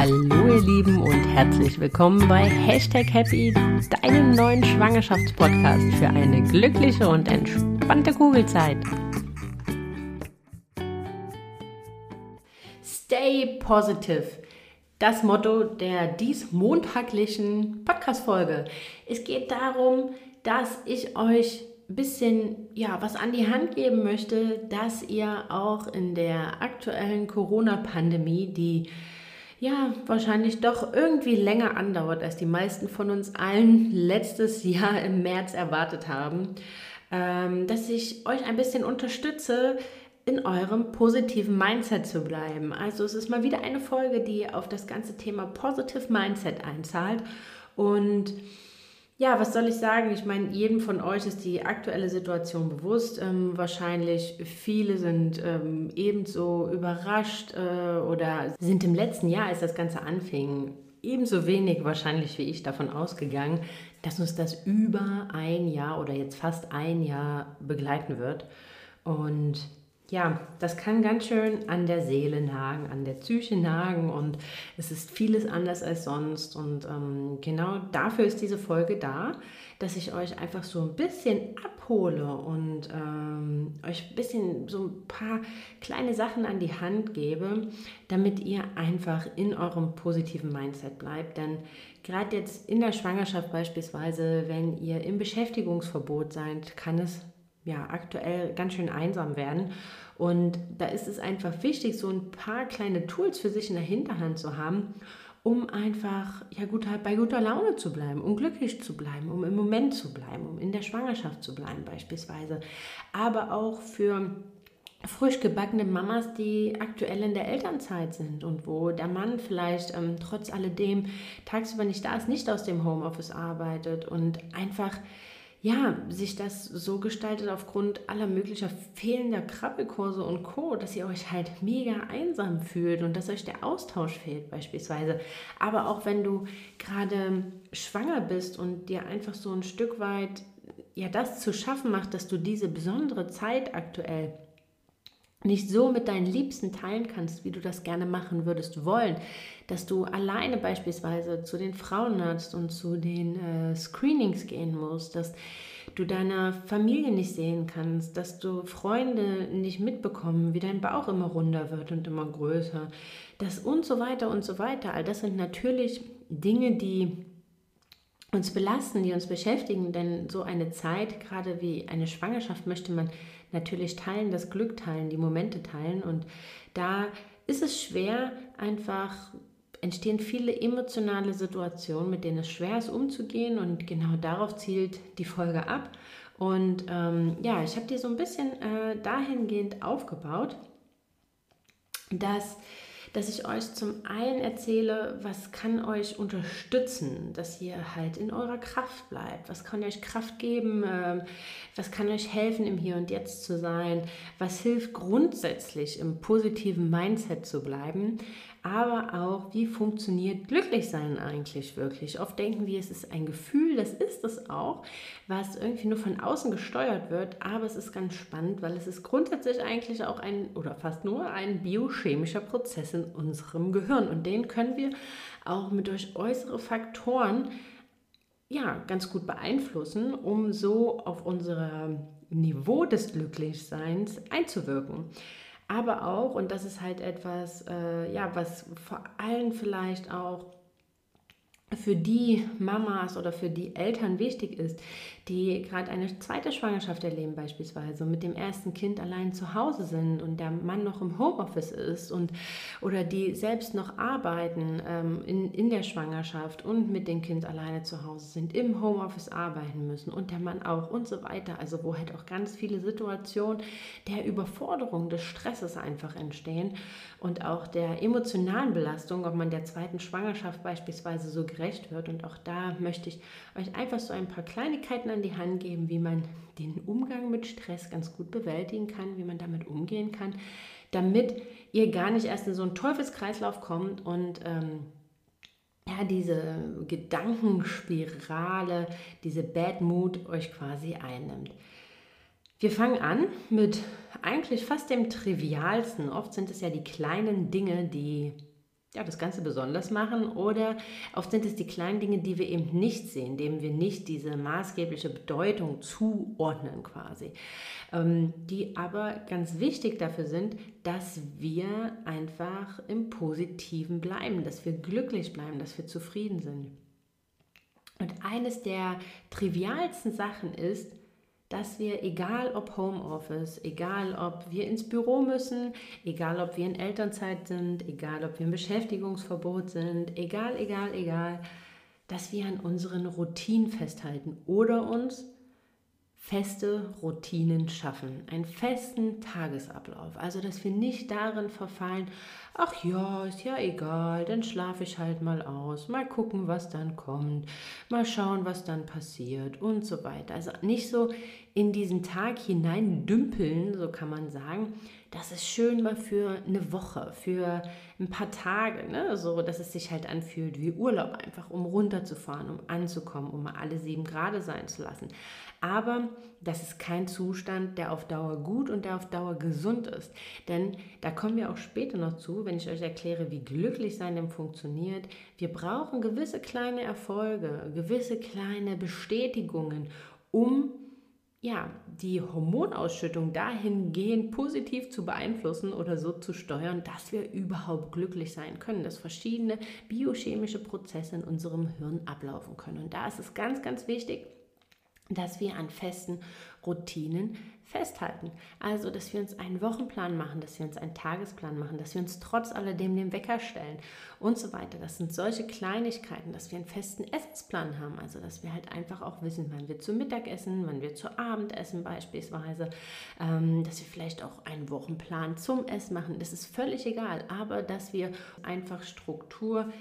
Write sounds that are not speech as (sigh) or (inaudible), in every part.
Hallo ihr Lieben und herzlich willkommen bei Hashtag Happy, deinem neuen Schwangerschaftspodcast für eine glückliche und entspannte Kugelzeit. Stay positive. Das Motto der diesmontaglichen Podcast-Folge. Es geht darum, dass ich euch ein bisschen ja, was an die Hand geben möchte, dass ihr auch in der aktuellen Corona-Pandemie, die ja wahrscheinlich doch irgendwie länger andauert, als die meisten von uns allen letztes (laughs) Jahr im März erwartet haben, ähm, dass ich euch ein bisschen unterstütze, in eurem positiven Mindset zu bleiben. Also es ist mal wieder eine Folge, die auf das ganze Thema Positive Mindset einzahlt und ja, was soll ich sagen? Ich meine, jedem von euch ist die aktuelle Situation bewusst. Ähm, wahrscheinlich viele sind ähm, ebenso überrascht äh, oder sind im letzten Jahr, als das Ganze anfing, ebenso wenig wahrscheinlich wie ich davon ausgegangen, dass uns das über ein Jahr oder jetzt fast ein Jahr begleiten wird. Und ja, das kann ganz schön an der Seele nagen, an der Psyche nagen und es ist vieles anders als sonst. Und ähm, genau dafür ist diese Folge da, dass ich euch einfach so ein bisschen abhole und ähm, euch ein bisschen so ein paar kleine Sachen an die Hand gebe, damit ihr einfach in eurem positiven Mindset bleibt. Denn gerade jetzt in der Schwangerschaft beispielsweise, wenn ihr im Beschäftigungsverbot seid, kann es ja aktuell ganz schön einsam werden. Und da ist es einfach wichtig, so ein paar kleine Tools für sich in der Hinterhand zu haben, um einfach ja gut, bei guter Laune zu bleiben, um glücklich zu bleiben, um im Moment zu bleiben, um in der Schwangerschaft zu bleiben beispielsweise. Aber auch für frisch gebackene Mamas, die aktuell in der Elternzeit sind und wo der Mann vielleicht ähm, trotz alledem tagsüber nicht da ist, nicht aus dem Homeoffice arbeitet und einfach ja, sich das so gestaltet aufgrund aller möglicher fehlender Krabbelkurse und Co., dass ihr euch halt mega einsam fühlt und dass euch der Austausch fehlt beispielsweise. Aber auch wenn du gerade schwanger bist und dir einfach so ein Stück weit ja das zu schaffen macht, dass du diese besondere Zeit aktuell nicht so mit deinen Liebsten teilen kannst, wie du das gerne machen würdest wollen, dass du alleine beispielsweise zu den Frauenarzt und zu den äh, Screenings gehen musst, dass du deine Familie nicht sehen kannst, dass du Freunde nicht mitbekommen, wie dein Bauch immer runder wird und immer größer, das und so weiter und so weiter. All das sind natürlich Dinge, die uns belasten, die uns beschäftigen, denn so eine Zeit, gerade wie eine Schwangerschaft, möchte man natürlich teilen, das Glück teilen, die Momente teilen. Und da ist es schwer, einfach entstehen viele emotionale Situationen, mit denen es schwer ist umzugehen. Und genau darauf zielt die Folge ab. Und ähm, ja, ich habe die so ein bisschen äh, dahingehend aufgebaut, dass dass ich euch zum einen erzähle, was kann euch unterstützen, dass ihr halt in eurer Kraft bleibt, was kann euch Kraft geben, ähm, was kann euch helfen, im Hier und Jetzt zu sein, was hilft grundsätzlich im positiven Mindset zu bleiben, aber auch, wie funktioniert Glücklichsein eigentlich wirklich? Oft denken wir, es ist ein Gefühl, das ist es auch, was irgendwie nur von außen gesteuert wird, aber es ist ganz spannend, weil es ist grundsätzlich eigentlich auch ein oder fast nur ein biochemischer Prozess in unserem Gehirn und den können wir auch mit durch äußere Faktoren ja, ganz gut beeinflussen, um so auf unser Niveau des Glücklichseins einzuwirken aber auch, und das ist halt etwas, äh, ja, was vor allem vielleicht auch für die Mamas oder für die Eltern wichtig ist, die gerade eine zweite Schwangerschaft erleben beispielsweise und mit dem ersten Kind allein zu Hause sind und der Mann noch im Homeoffice ist und oder die selbst noch arbeiten ähm, in, in der Schwangerschaft und mit dem Kind alleine zu Hause sind, im Homeoffice arbeiten müssen und der Mann auch und so weiter. Also wo halt auch ganz viele Situationen der Überforderung, des Stresses einfach entstehen und auch der emotionalen Belastung, ob man der zweiten Schwangerschaft beispielsweise so gerecht wird. Und auch da möchte ich euch einfach so ein paar Kleinigkeiten an die Hand geben, wie man den Umgang mit Stress ganz gut bewältigen kann, wie man damit umgehen kann, damit ihr gar nicht erst in so einen Teufelskreislauf kommt und ähm, ja, diese Gedankenspirale, diese Bad Mood euch quasi einnimmt. Wir fangen an mit eigentlich fast dem Trivialsten. Oft sind es ja die kleinen Dinge, die ja, das Ganze besonders machen oder oft sind es die kleinen Dinge, die wir eben nicht sehen, denen wir nicht diese maßgebliche Bedeutung zuordnen quasi, ähm, die aber ganz wichtig dafür sind, dass wir einfach im Positiven bleiben, dass wir glücklich bleiben, dass wir zufrieden sind. Und eines der trivialsten Sachen ist, dass wir, egal ob Homeoffice, egal ob wir ins Büro müssen, egal ob wir in Elternzeit sind, egal ob wir im Beschäftigungsverbot sind, egal, egal, egal, dass wir an unseren Routinen festhalten oder uns feste Routinen schaffen, einen festen Tagesablauf. Also, dass wir nicht darin verfallen, ach ja, ist ja egal, dann schlafe ich halt mal aus, mal gucken, was dann kommt, mal schauen, was dann passiert und so weiter. Also nicht so in diesen Tag hinein dümpeln, so kann man sagen. Das ist schön mal für eine Woche, für ein paar Tage, ne? so dass es sich halt anfühlt wie Urlaub, einfach um runterzufahren, um anzukommen, um mal alle sieben Grad sein zu lassen. Aber das ist kein Zustand, der auf Dauer gut und der auf Dauer gesund ist. Denn da kommen wir auch später noch zu, wenn ich euch erkläre, wie glücklich sein denn funktioniert. Wir brauchen gewisse kleine Erfolge, gewisse kleine Bestätigungen, um ja, die Hormonausschüttung dahingehend positiv zu beeinflussen oder so zu steuern, dass wir überhaupt glücklich sein können, dass verschiedene biochemische Prozesse in unserem Hirn ablaufen können. Und da ist es ganz, ganz wichtig, dass wir an festen Routinen festhalten. Also, dass wir uns einen Wochenplan machen, dass wir uns einen Tagesplan machen, dass wir uns trotz alledem den Wecker stellen und so weiter. Das sind solche Kleinigkeiten, dass wir einen festen Essensplan haben. Also, dass wir halt einfach auch wissen, wann wir zu Mittag essen, wann wir zu Abend essen beispielsweise. Ähm, dass wir vielleicht auch einen Wochenplan zum Essen machen. Das ist völlig egal. Aber, dass wir einfach Struktur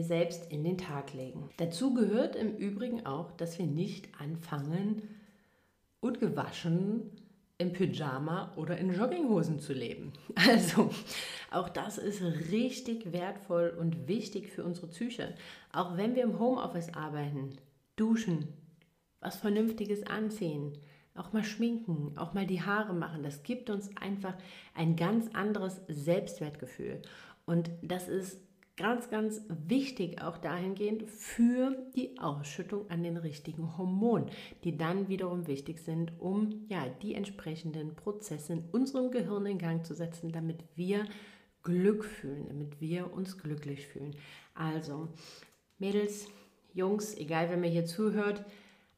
selbst in den Tag legen. Dazu gehört im Übrigen auch, dass wir nicht anfangen, ungewaschen im Pyjama oder in Jogginghosen zu leben. (laughs) Also, auch das ist richtig wertvoll und wichtig für unsere Psyche. Auch wenn wir im Homeoffice arbeiten, duschen, was Vernünftiges anziehen, auch mal schminken, auch mal die Haare machen, das gibt uns einfach ein ganz anderes Selbstwertgefühl. Und das ist ganz, ganz wichtig auch dahingehend für die Ausschüttung an den richtigen Hormonen, die dann wiederum wichtig sind, um ja die entsprechenden Prozesse in unserem Gehirn in Gang zu setzen, damit wir Glück fühlen, damit wir uns glücklich fühlen. Also, Mädels, Jungs, egal wer mir hier zuhört,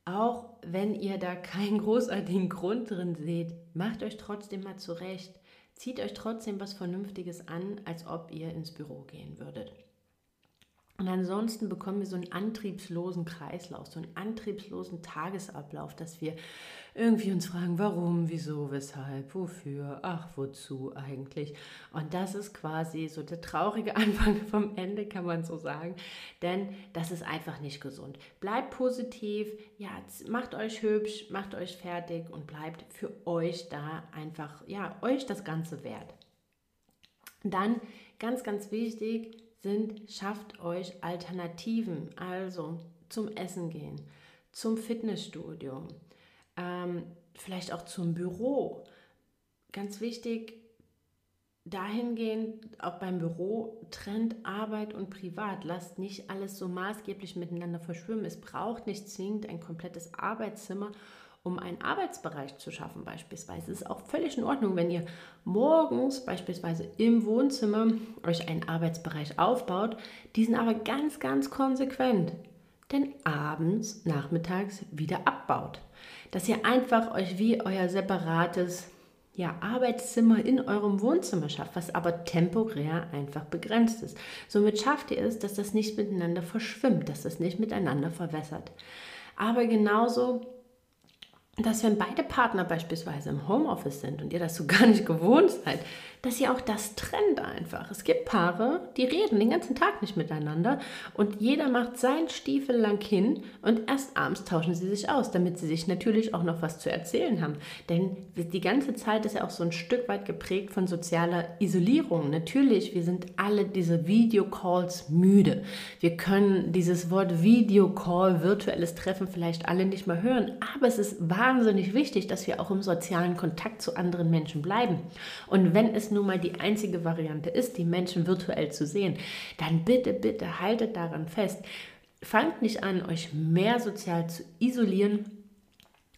auch wenn ihr da keinen (laughs) großartigen Grund drin seht, macht euch trotzdem mal zurecht Zieht euch trotzdem was Vernünftiges an, als ob ihr ins Büro gehen würdet. Und ansonsten bekommen wir so einen antriebslosen Kreislauf, so einen antriebslosen Tagesablauf, dass wir irgendwie uns fragen, warum, wieso, weshalb, wofür, ach, wozu eigentlich. Und das ist quasi so der traurige (laughs) Anfang vom Ende, kann man so sagen, denn das ist einfach nicht gesund. Bleibt positiv, ja, macht euch hübsch, macht euch fertig und bleibt für euch da einfach, ja, euch das Ganze wert. Dann ganz, ganz wichtig, sind, schafft euch Alternativen, also zum Essen gehen, zum Fitnessstudio, ähm, vielleicht auch zum Büro. Ganz wichtig, dahingehend, auch beim Büro, trennt Arbeit und Privat. Lasst nicht alles so maßgeblich miteinander verschwimmen. Es braucht nicht zwingend ein komplettes Arbeitszimmer um einen Arbeitsbereich zu schaffen beispielsweise. Es ist auch völlig in Ordnung, wenn ihr morgens beispielsweise im Wohnzimmer euch einen Arbeitsbereich aufbaut, diesen aber ganz, ganz konsequent denn abends, nachmittags wieder abbaut. Dass ihr einfach euch wie euer separates ja, Arbeitszimmer in eurem Wohnzimmer schafft, was aber temporär einfach begrenzt ist. Somit schafft ihr es, dass das nicht miteinander verschwimmt, dass das nicht miteinander verwässert. Aber genauso dass wenn beide Partner beispielsweise im Homeoffice sind und ihr das so (laughs) gar nicht gewohnt seid, dass ihr auch das trennt einfach. Es gibt Paare, die reden den ganzen Tag nicht miteinander und jeder macht seinen Stiefel lang hin und erst abends tauschen sie sich aus, damit sie sich natürlich auch noch was zu erzählen haben. Denn die ganze Zeit ist ja auch so ein Stück weit geprägt von sozialer Isolierung. Natürlich, wir sind alle diese Videocalls müde. Wir können dieses Wort Videocall, virtuelles Treffen vielleicht alle nicht mehr hören, aber es ist wahr wahnsinnig wichtig, dass wir auch im sozialen Kontakt zu anderen Menschen bleiben. Und wenn es nun mal die einzige Variante ist, die Menschen virtuell zu sehen, dann bitte, bitte haltet daran fest. Fangt nicht an, euch mehr sozial zu isolieren,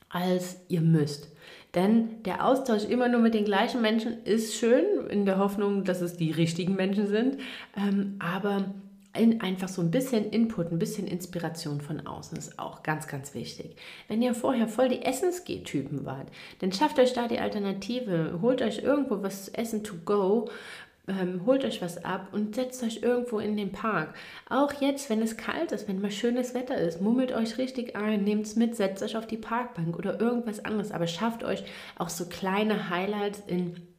als ihr müsst. Denn der Austausch immer nur mit den gleichen Menschen ist schön, in der Hoffnung, dass es die richtigen Menschen sind. Ähm, aber einfach so ein bisschen Input, ein bisschen Inspiration von außen ist auch ganz, ganz wichtig. Wenn ihr vorher voll die Essensgeh-Typen wart, dann schafft euch da die Alternative. Holt euch irgendwo was zu essen to go, ähm, holt euch was ab und setzt euch irgendwo in den Park. Auch jetzt, wenn es kalt ist, wenn mal schönes Wetter ist, mummelt euch richtig ein, nehmt es mit, setzt euch auf die Parkbank oder irgendwas anderes. Aber schafft euch auch so kleine Highlights in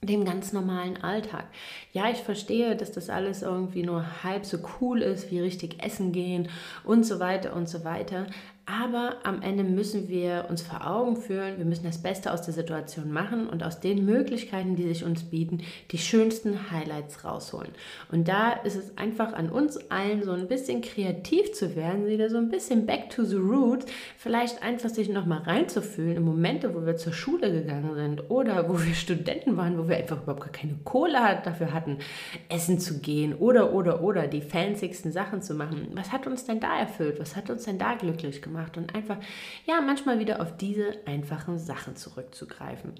dem ganz normalen Alltag. Ja, ich verstehe, dass das alles irgendwie nur halb so cool ist, wie richtig essen gehen und so weiter und so weiter. Aber am Ende müssen wir uns vor Augen führen, wir müssen das Beste aus der Situation machen und aus den Möglichkeiten, die sich uns bieten, die schönsten Highlights rausholen. Und da ist es einfach an uns allen so ein bisschen kreativ zu werden, wieder so ein bisschen back to the roots, vielleicht einfach sich nochmal reinzufühlen in Momente, wo wir zur Schule gegangen sind oder wo wir Studenten waren, wo wir einfach überhaupt gar keine Kohle dafür hatten, essen zu gehen oder, oder, oder die fancysten Sachen zu machen. Was hat uns denn da erfüllt? Was hat uns denn da glücklich gemacht? Gemacht und einfach, ja, manchmal wieder auf diese einfachen Sachen zurückzugreifen.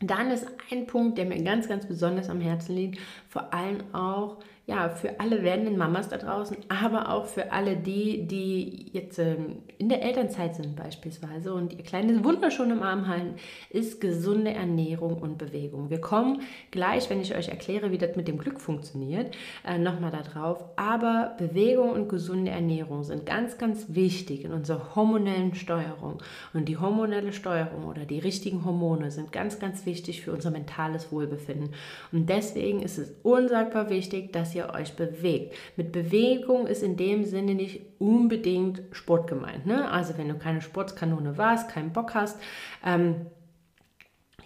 Dann ist ein Punkt, der mir ganz, ganz besonders am Herzen liegt, vor allem auch ja, für alle werdenden Mamas da draußen, aber auch für alle die, die jetzt ähm, in der Elternzeit sind beispielsweise und ihr kleines Wunder schon im Arm halten, ist gesunde Ernährung und Bewegung. Wir kommen gleich, wenn ich euch erkläre, wie das mit dem Glück funktioniert, äh, nochmal da drauf. Aber Bewegung und gesunde Ernährung sind ganz, ganz wichtig in unserer hormonellen Steuerung. Und die hormonelle Steuerung oder die richtigen Hormone sind ganz, ganz wichtig für unser mentales Wohlbefinden. Und deswegen ist es unsagbar wichtig, dass ihr ihr euch bewegt. Mit Bewegung ist in dem Sinne nicht unbedingt Sport gemeint. Ne? Also wenn du keine Sportskanone warst, keinen Bock hast, ähm,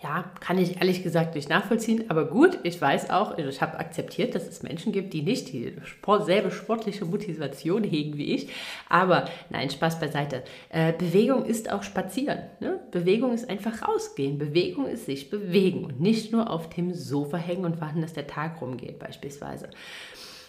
ja, kann ich ehrlich gesagt nicht nachvollziehen, aber gut, ich weiß auch, also ich habe akzeptiert, dass es Menschen gibt, die nicht dieselbe sportliche Motivation hegen wie ich. Aber nein, Spaß beiseite. Äh, Bewegung ist auch spazieren. Ne? Bewegung ist einfach rausgehen. Bewegung ist sich bewegen und nicht nur auf dem Sofa hängen und warten, dass der Tag rumgeht, beispielsweise.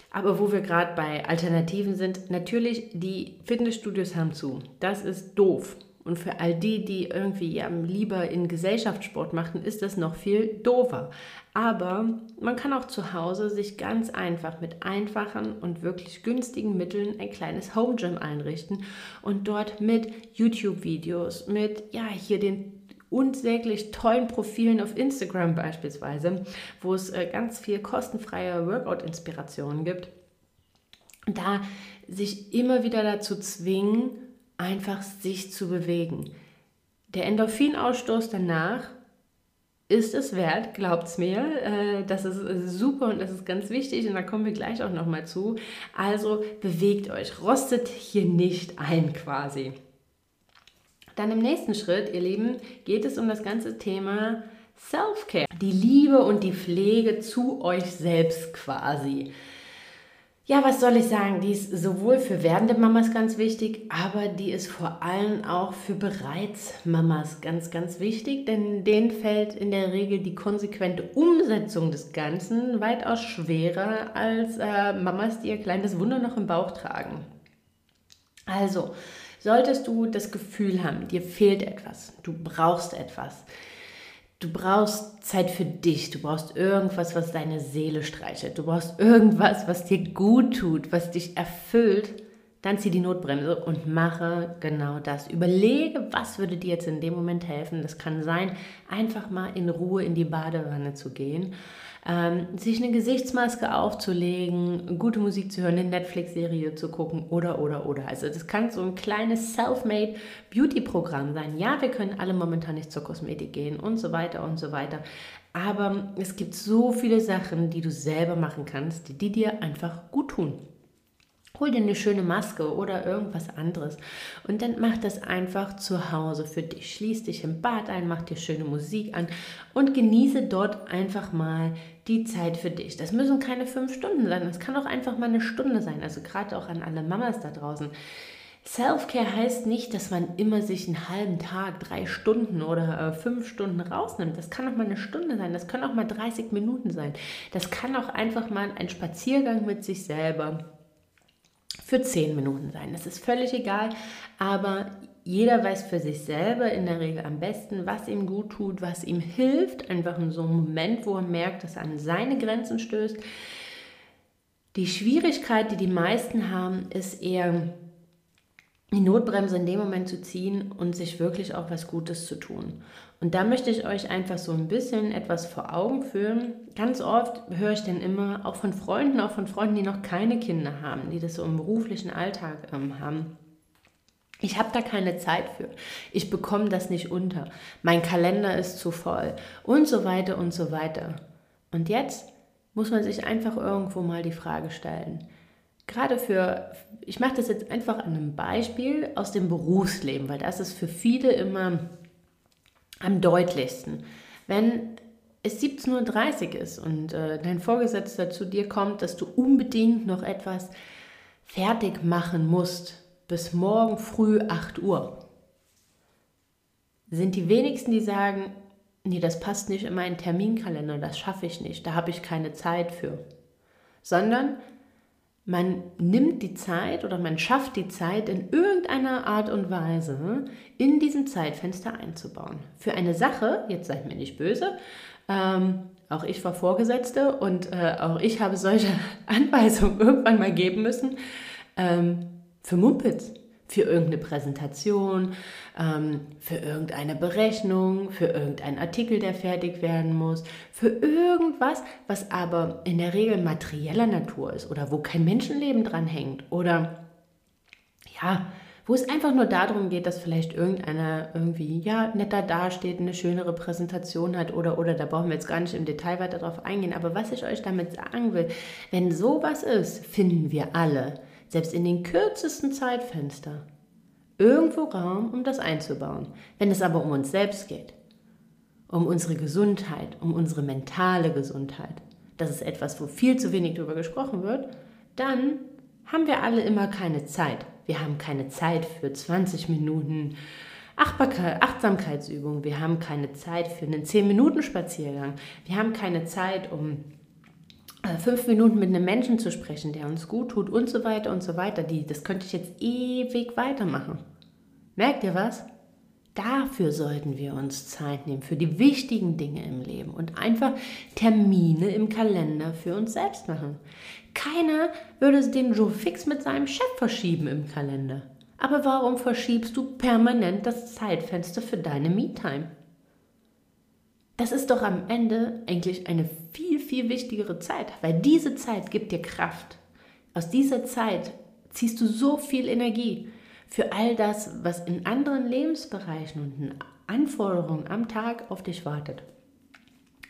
Aber wo wir gerade bei Alternativen sind, natürlich, die Fitnessstudios haben zu. Das ist doof. Und für all die, die irgendwie lieber in Gesellschaftssport machen, ist das noch viel doofer. Aber man kann auch zu Hause sich ganz einfach mit einfachen und wirklich günstigen Mitteln ein kleines Home Gym einrichten und dort mit YouTube-Videos, mit ja hier den unsäglich tollen Profilen auf Instagram beispielsweise, wo es äh, ganz viel kostenfreie Workout-Inspirationen gibt, da sich immer wieder dazu zwingen, einfach sich zu bewegen. Der Endorphinausstoß danach ist es wert, glaubt es mir. Äh, das ist super und das ist ganz wichtig und da kommen wir gleich auch nochmal zu. Also bewegt euch, rostet hier nicht ein quasi. Dann im nächsten Schritt, ihr Lieben, geht es um das ganze Thema Self-Care. Die Liebe und die Pflege zu euch selbst quasi. Ja, was soll ich sagen? Die ist sowohl für werdende Mamas ganz wichtig, aber die ist vor allem auch für bereits Mamas ganz, ganz wichtig, denn denen fällt in der Regel die konsequente Umsetzung des Ganzen weitaus schwerer als äh, Mamas, die ihr kleines Wunder noch im Bauch tragen. Also, solltest du das Gefühl haben, dir fehlt etwas, du brauchst etwas, Du brauchst Zeit für dich, du brauchst irgendwas, was deine Seele streichelt, du brauchst irgendwas, was dir gut tut, was dich erfüllt, dann zieh die Notbremse und mache genau das. Überlege, was würde dir jetzt in dem Moment helfen. Das kann sein, einfach mal in Ruhe in die Badewanne zu gehen ähm, sich eine Gesichtsmaske aufzulegen, gute Musik zu hören, eine Netflix-Serie zu gucken oder, oder, oder. Also das kann so ein kleines Self-Made Beauty-Programm sein. Ja, wir können alle momentan nicht zur Kosmetik gehen und so weiter und so weiter. Aber es gibt so viele Sachen, die du selber machen kannst, die dir einfach gut tun. Hol dir eine schöne Maske oder irgendwas anderes und dann mach das einfach zu Hause für dich. Schließ dich im Bad ein, mach dir schöne Musik an und genieße dort einfach mal die Zeit für dich. Das müssen keine fünf Stunden sein, das kann auch einfach mal eine Stunde sein. Also gerade auch an alle Mamas da draußen. Self-Care heißt nicht, dass man immer sich einen halben Tag, drei Stunden oder äh, fünf Stunden rausnimmt. Das kann auch mal eine Stunde sein, das können auch mal 30 Minuten sein. Das kann auch einfach mal ein Spaziergang mit sich selber für zehn Minuten sein. Das ist völlig egal, aber jeder weiß für sich selber in der Regel am besten, was ihm gut tut, was ihm hilft. Einfach in so einem Moment, wo er merkt, dass er an seine Grenzen stößt. Die Schwierigkeit, die die meisten haben, ist eher die Notbremse in dem Moment zu ziehen und sich wirklich auch was Gutes zu tun. Und da möchte ich euch einfach so ein bisschen etwas vor Augen führen. Ganz oft höre ich dann immer, auch von Freunden, auch von Freunden, die noch keine Kinder haben, die das so im beruflichen Alltag ähm, haben. Ich habe da keine Zeit für. Ich bekomme das nicht unter. Mein Kalender ist zu voll und so weiter und so weiter. Und jetzt muss man sich einfach irgendwo mal die Frage stellen, gerade für, ich mache das jetzt einfach an einem Beispiel aus dem Berufsleben, weil das ist für viele immer am deutlichsten. Wenn es 17.30 Uhr ist und äh, dein Vorgesetzter zu dir kommt, dass du unbedingt noch etwas fertig machen musst bis morgen früh 8 Uhr, sind die wenigsten, die sagen, nee, das passt nicht in meinen Terminkalender, das schaffe ich nicht, da habe ich keine Zeit für. Sondern man nimmt die Zeit oder man schafft die Zeit in irgendeiner Art und Weise in diesem Zeitfenster einzubauen. Für eine Sache, jetzt seid mir nicht böse, ähm, auch ich war Vorgesetzte und äh, auch ich habe solche (laughs) Anweisungen irgendwann mal geben müssen, ähm, für Mumpitz für irgendeine Präsentation, ähm, für irgendeine Berechnung, für irgendeinen Artikel, der fertig werden muss, für irgendwas, was aber in der Regel materieller Natur ist oder wo kein Menschenleben dran hängt oder ja, wo es einfach nur darum geht, dass vielleicht irgendeiner irgendwie ja netter dasteht, eine schönere Präsentation hat oder oder da brauchen wir jetzt gar nicht im Detail weiter drauf eingehen, aber was ich euch damit sagen will, wenn sowas ist, finden wir alle selbst in den kürzesten Zeitfenster, irgendwo Raum, um das einzubauen. Wenn es aber um uns selbst geht, um unsere Gesundheit, um unsere mentale Gesundheit, das ist etwas, wo viel zu wenig darüber gesprochen wird, dann haben wir alle immer keine Zeit. Wir haben keine Zeit für 20 Minuten Achtsamkeitsübung. Wir haben keine Zeit für einen 10-Minuten-Spaziergang. Wir haben keine Zeit, um äh, fünf Minuten mit einem Menschen zu sprechen, der uns gut tut und so weiter und so weiter. Die, das könnte ich jetzt ewig weitermachen. Merkt ihr was? Dafür sollten wir uns Zeit nehmen, für die wichtigen Dinge im Leben und einfach Termine im Kalender für uns selbst machen. Keiner würde den Joe fix mit seinem Chef verschieben im Kalender. Aber warum verschiebst du permanent das Zeitfenster für deine Me-Time? Das ist doch am Ende eigentlich eine viel, viel wichtigere Zeit, weil diese Zeit gibt dir Kraft. Aus dieser Zeit ziehst du so viel Energie für all das, was in anderen Lebensbereichen und Anforderungen am Tag auf dich wartet.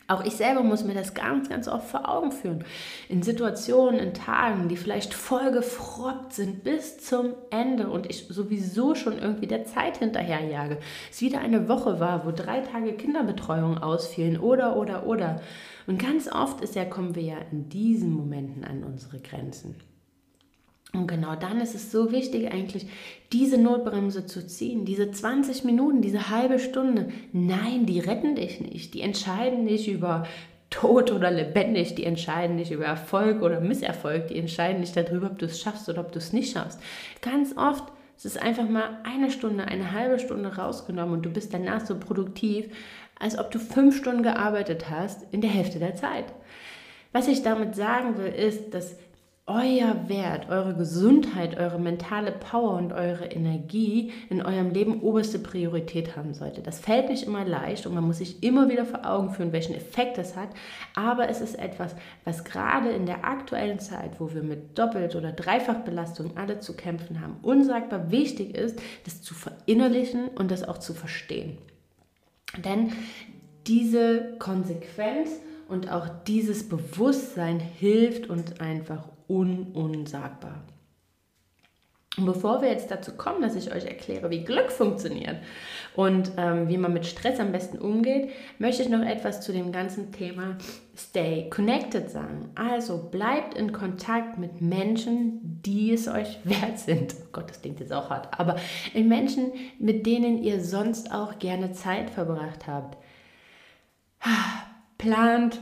Auch ich selber muss mir das ganz, ganz oft vor Augen führen. In Situationen, in Tagen, die vielleicht voll gefroppt sind bis zum Ende und ich sowieso schon irgendwie der Zeit hinterherjage. Es wieder eine Woche war, wo drei Tage Kinderbetreuung ausfielen oder, oder, oder. Und ganz oft ist ja, kommen wir ja in diesen Momenten an unsere Grenzen. Und genau dann ist es so wichtig eigentlich, diese Notbremse zu ziehen, diese 20 Minuten, diese halbe Stunde. Nein, die retten dich nicht. Die entscheiden nicht über tot oder lebendig, die entscheiden nicht über Erfolg oder Misserfolg, die entscheiden nicht darüber, ob du es schaffst oder ob du es nicht schaffst. Ganz oft ist es einfach mal eine Stunde, eine halbe Stunde rausgenommen und du bist danach so produktiv, als ob du fünf Stunden gearbeitet hast in der Hälfte der Zeit. Was ich damit sagen will, ist, dass euer Wert, eure Gesundheit, eure mentale Power und eure Energie in eurem Leben oberste Priorität haben sollte. Das fällt nicht immer leicht und man muss sich immer wieder vor Augen führen, welchen Effekt das hat. Aber es ist etwas, was gerade in der aktuellen Zeit, wo wir mit Doppelt- oder Dreifachbelastung alle zu kämpfen haben, unsagbar wichtig ist, das zu verinnerlichen und das auch zu verstehen. Denn diese Konsequenz und auch dieses Bewusstsein hilft uns einfach un unsagbar. Und bevor wir jetzt dazu kommen, dass ich euch erkläre, wie Glück funktioniert und ähm, wie man mit Stress am besten umgeht, möchte ich noch etwas zu dem ganzen Thema Stay Connected sagen. Also bleibt in Kontakt mit Menschen, die es euch (laughs) wert sind. Oh Gott, das klingt jetzt auch hart, aber in Menschen, mit denen ihr sonst auch gerne Zeit verbracht habt. (sighs) Plant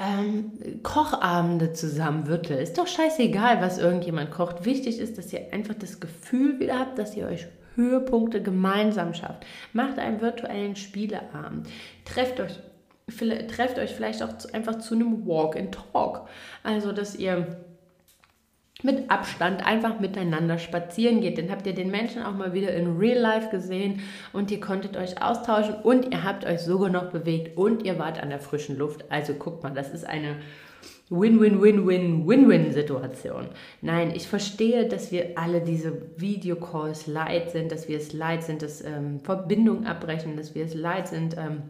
ähm, Kochabende zusammen würtel. Ist doch scheißegal, was irgendjemand kocht. Wichtig ist, dass ihr einfach das Gefühl wieder habt, dass ihr euch Höhepunkte gemeinsam schafft. Macht einen virtuellen Spieleabend. Trefft euch, trefft euch vielleicht auch einfach zu einem Walk and Talk. Also, dass ihr mit Abstand einfach miteinander spazieren geht. Dann habt ihr den Menschen auch mal wieder in Real Life gesehen und ihr konntet euch austauschen und ihr habt euch sogar noch bewegt und ihr wart an der frischen Luft. Also guckt mal, das ist eine Win-Win-Win-Win-Win-Win-Situation. Nein, ich verstehe, dass wir alle diese Videocalls leid sind, dass wir es leid sind, dass ähm, Verbindungen abbrechen, dass wir es leid sind, ähm,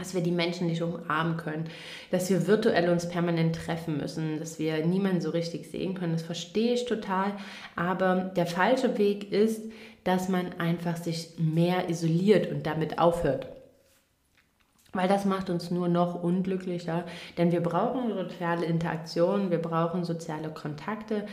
dass wir die Menschen nicht umarmen können, dass wir virtuell uns permanent treffen müssen, dass wir niemanden so richtig sehen können. Das verstehe ich total. Aber der falsche Weg ist, dass man einfach sich mehr isoliert und damit aufhört. Weil das macht uns nur noch unglücklicher, denn wir brauchen soziale Interaktion, wir brauchen soziale Kontakte,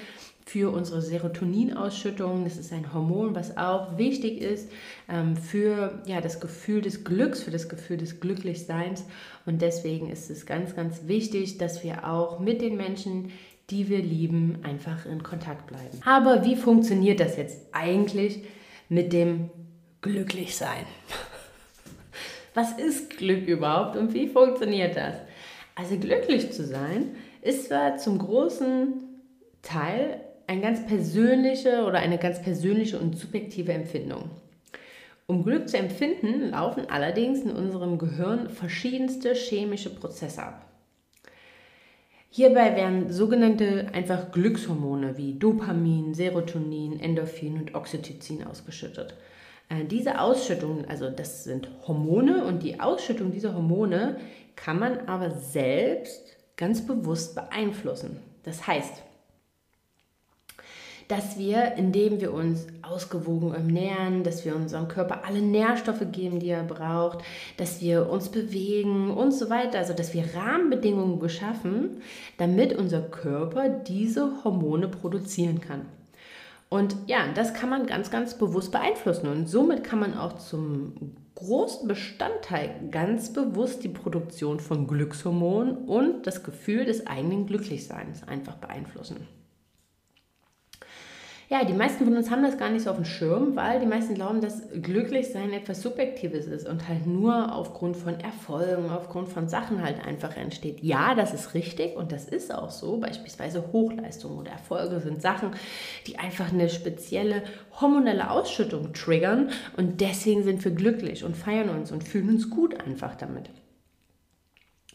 für unsere Serotoninausschüttung. Das ist ein Hormon, was auch wichtig ist ähm, für ja, das Gefühl des Glücks, für das Gefühl des Glücklichseins. Und deswegen ist es ganz, ganz wichtig, dass wir auch mit den Menschen, die wir lieben, einfach in Kontakt bleiben. Aber wie funktioniert das jetzt eigentlich mit dem Glücklichsein? (laughs) Was ist Glück überhaupt und wie funktioniert das? Also glücklich zu sein ist zwar zum großen Teil ein ganz persönliche oder eine ganz persönliche und subjektive Empfindung. Um Glück zu empfinden, laufen allerdings in unserem Gehirn verschiedenste chemische Prozesse ab. Hierbei werden sogenannte einfach Glückshormone wie Dopamin, Serotonin, Endorphin und Oxytocin ausgeschüttet. Äh, diese Ausschüttungen, also das sind Hormone und die Ausschüttung dieser Hormone kann man aber selbst ganz bewusst beeinflussen. Das heißt, dass wir, indem wir uns ausgewogen ernähren, dass wir unserem Körper alle Nährstoffe geben, die er braucht, dass wir uns bewegen und so weiter, also dass wir Rahmenbedingungen geschaffen, damit unser Körper diese Hormone produzieren kann. Und ja, das kann man ganz, ganz bewusst beeinflussen und somit kann man auch zum großen Bestandteil ganz bewusst die Produktion von Glückshormonen und das Gefühl des eigenen Glücklichseins einfach beeinflussen. Ja, die meisten von uns haben das gar nicht so auf dem Schirm, weil die meisten glauben, dass Glücklichsein etwas Subjektives ist und halt nur aufgrund von Erfolgen, aufgrund von Sachen halt einfach entsteht. Ja, das ist richtig und das ist auch so. Beispielsweise Hochleistungen oder Erfolge sind Sachen, die einfach eine spezielle hormonelle Ausschüttung triggern und deswegen sind wir glücklich und feiern uns und fühlen uns gut einfach damit.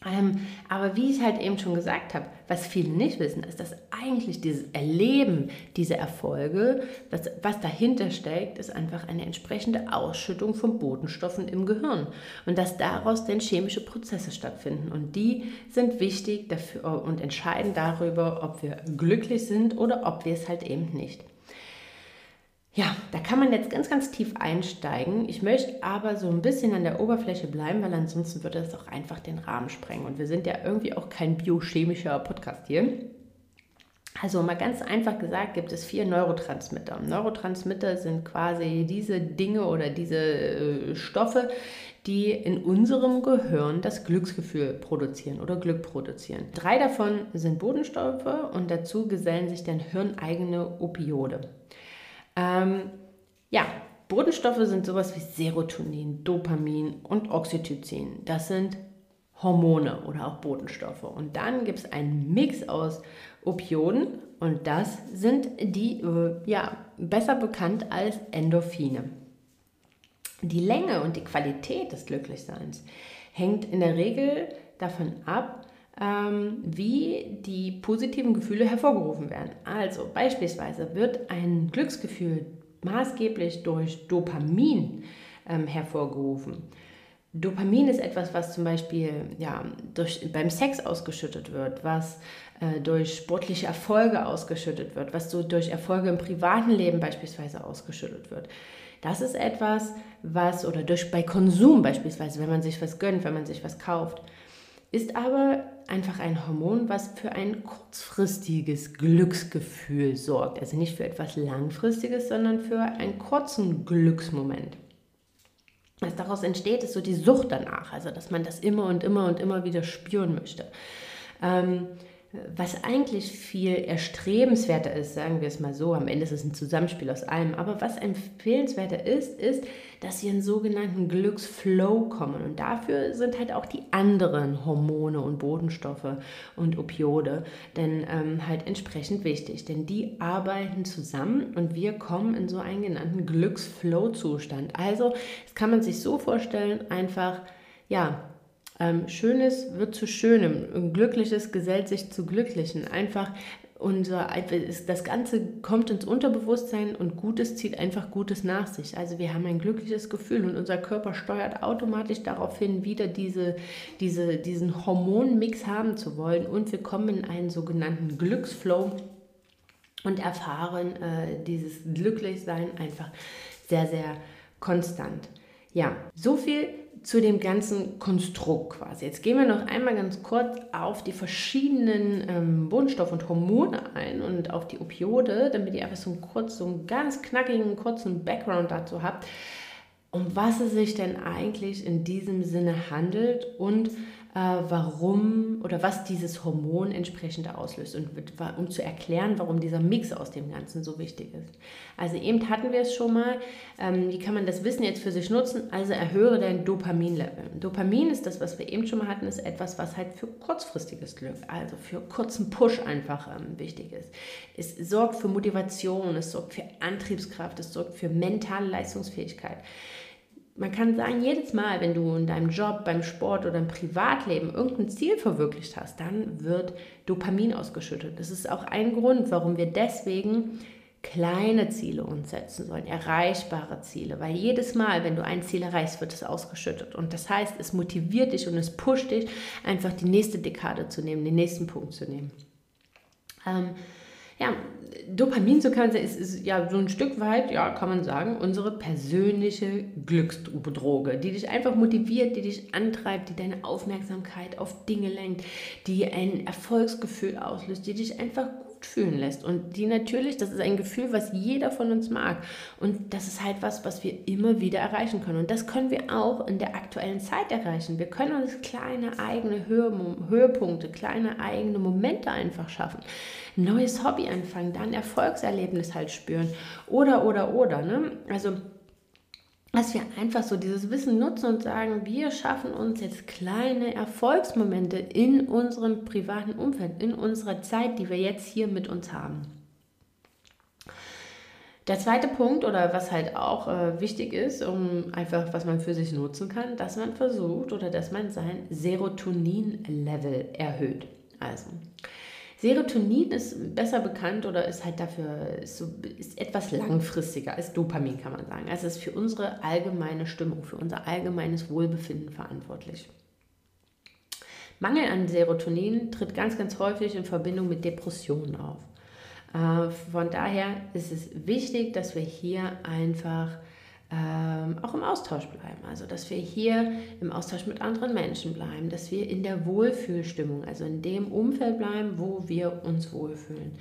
Ähm, aber wie ich halt eben schon gesagt habe, was viele nicht wissen, ist, dass eigentlich dieses Erleben dieser Erfolge, was, was dahinter steckt, ist einfach eine entsprechende Ausschüttung von Botenstoffen im Gehirn und dass daraus dann chemische Prozesse stattfinden und die sind wichtig dafür und entscheiden darüber, ob wir glücklich sind oder ob wir es halt eben nicht. Ja, da kann man jetzt ganz, ganz tief einsteigen. Ich möchte aber so ein bisschen an der Oberfläche bleiben, weil ansonsten würde es auch einfach den Rahmen sprengen. Und wir sind ja irgendwie auch kein biochemischer Podcast hier. Also mal ganz einfach gesagt gibt es vier Neurotransmitter. Neurotransmitter sind quasi diese Dinge oder diese äh, Stoffe, die in unserem Gehirn das Glücksgefühl produzieren oder Glück produzieren. Drei davon sind Bodenstoffe und dazu gesellen sich dann hirneigene Opiode. Ähm, ja, Bodenstoffe sind sowas wie Serotonin, Dopamin und Oxytocin. Das sind Hormone oder auch Bodenstoffe. Und dann gibt es einen Mix aus Opioden und das sind die, äh, ja, besser bekannt als Endorphine. Die Länge und die Qualität des Glücklichseins hängt in der Regel davon ab, wie die positiven Gefühle hervorgerufen werden. Also beispielsweise wird ein Glücksgefühl maßgeblich durch Dopamin ähm, hervorgerufen. Dopamin ist etwas, was zum Beispiel ja, durch, beim Sex ausgeschüttet wird, was äh, durch sportliche Erfolge ausgeschüttet wird, was so durch Erfolge im privaten Leben beispielsweise ausgeschüttet wird. Das ist etwas, was, oder durch, bei Konsum beispielsweise, wenn man sich was gönnt, wenn man sich was kauft, ist aber einfach ein Hormon, was für ein kurzfristiges Glücksgefühl sorgt. Also nicht für etwas Langfristiges, sondern für einen kurzen Glücksmoment. Was daraus entsteht, ist so die Sucht danach, also dass man das immer und immer und immer wieder spüren möchte. Ähm, was eigentlich viel erstrebenswerter ist, sagen wir es mal so, am Ende ist es ein Zusammenspiel aus allem, aber was empfehlenswerter ist, ist, dass sie in sogenannten Glücksflow kommen und dafür sind halt auch die anderen Hormone und Bodenstoffe und Opiode denn ähm, halt entsprechend wichtig, denn die arbeiten zusammen und wir kommen in so einen genannten Glücksflow-Zustand. Also, das kann man sich so vorstellen, einfach, ja, ähm, Schönes wird zu Schönem, Glückliches gesellt sich zu Glücklichen. Einfach unser, das Ganze kommt ins Unterbewusstsein und Gutes zieht einfach Gutes nach sich. Also wir haben ein glückliches Gefühl und unser Körper steuert automatisch darauf hin, wieder diese, diese, diesen Hormonmix haben zu wollen und wir kommen in einen sogenannten Glücksflow und erfahren äh, dieses Glücklichsein einfach sehr, sehr konstant. Ja, so viel zu dem ganzen Konstrukt quasi. Jetzt gehen wir noch einmal ganz kurz auf die verschiedenen ähm, Bodenstoffe und Hormone ein und auf die Opiode, damit ihr einfach so einen kurz, so einen ganz knackigen, kurzen Background dazu habt, um was es sich denn eigentlich in diesem Sinne handelt und warum oder was dieses Hormon entsprechend auslöst und um zu erklären, warum dieser Mix aus dem Ganzen so wichtig ist. Also eben hatten wir es schon mal, ähm, wie kann man das Wissen jetzt für sich nutzen? Also erhöhe dein Dopaminlevel. Dopamin ist das, was wir eben schon mal hatten, ist etwas, was halt für kurzfristiges Glück, also für kurzen Push einfach ähm, wichtig ist. Es sorgt für Motivation, es sorgt für Antriebskraft, es sorgt für mentale Leistungsfähigkeit man kann sagen, jedes Mal, wenn du in deinem Job, beim Sport oder im Privatleben irgendein Ziel verwirklicht hast, dann wird Dopamin ausgeschüttet. Das ist auch ein Grund, warum wir deswegen kleine Ziele uns setzen sollen, erreichbare Ziele, weil jedes Mal, wenn du ein Ziel erreichst, wird es ausgeschüttet und das heißt, es motiviert dich und es pusht dich, einfach die nächste Dekade zu nehmen, den nächsten Punkt zu nehmen. Ähm, ja, Dopamin, so kann ist, ist ja so ein Stück weit, ja, kann man sagen, unsere persönliche Glücksdroge, die dich einfach motiviert, die dich antreibt, die deine Aufmerksamkeit auf Dinge lenkt, die ein Erfolgsgefühl auslöst, die dich einfach gut fühlen lässt. Und die natürlich, das ist ein Gefühl, was jeder von uns mag. Und das ist halt was, was wir immer wieder erreichen können. Und das können wir auch in der aktuellen Zeit erreichen. Wir können uns kleine eigene Höhepunkte, kleine eigene Momente einfach schaffen neues Hobby anfangen, dann Erfolgserlebnis halt spüren oder, oder, oder. Ne? Also, dass wir einfach so dieses Wissen nutzen und sagen, wir schaffen uns jetzt kleine Erfolgsmomente in unserem privaten Umfeld, in unserer Zeit, die wir jetzt hier mit uns haben. Der zweite Punkt oder was halt auch äh, wichtig ist, um einfach, was man für sich nutzen kann, dass man versucht oder dass man sein Serotonin-Level erhöht. Also, Serotonin ist besser bekannt oder ist halt dafür ist, so, ist etwas langfristiger als Dopamin, kann man sagen. Also es ist für unsere allgemeine Stimmung, für unser allgemeines Wohlbefinden verantwortlich. Mangel an Serotonin tritt ganz, ganz häufig in Verbindung mit Depressionen auf. Äh, von daher ist es wichtig, dass wir hier einfach ähm, auch im Austausch bleiben. Also, dass wir hier im Austausch mit anderen Menschen bleiben, dass wir in der Wohlfühlstimmung, also in dem Umfeld bleiben, wo wir uns wohlfühlen.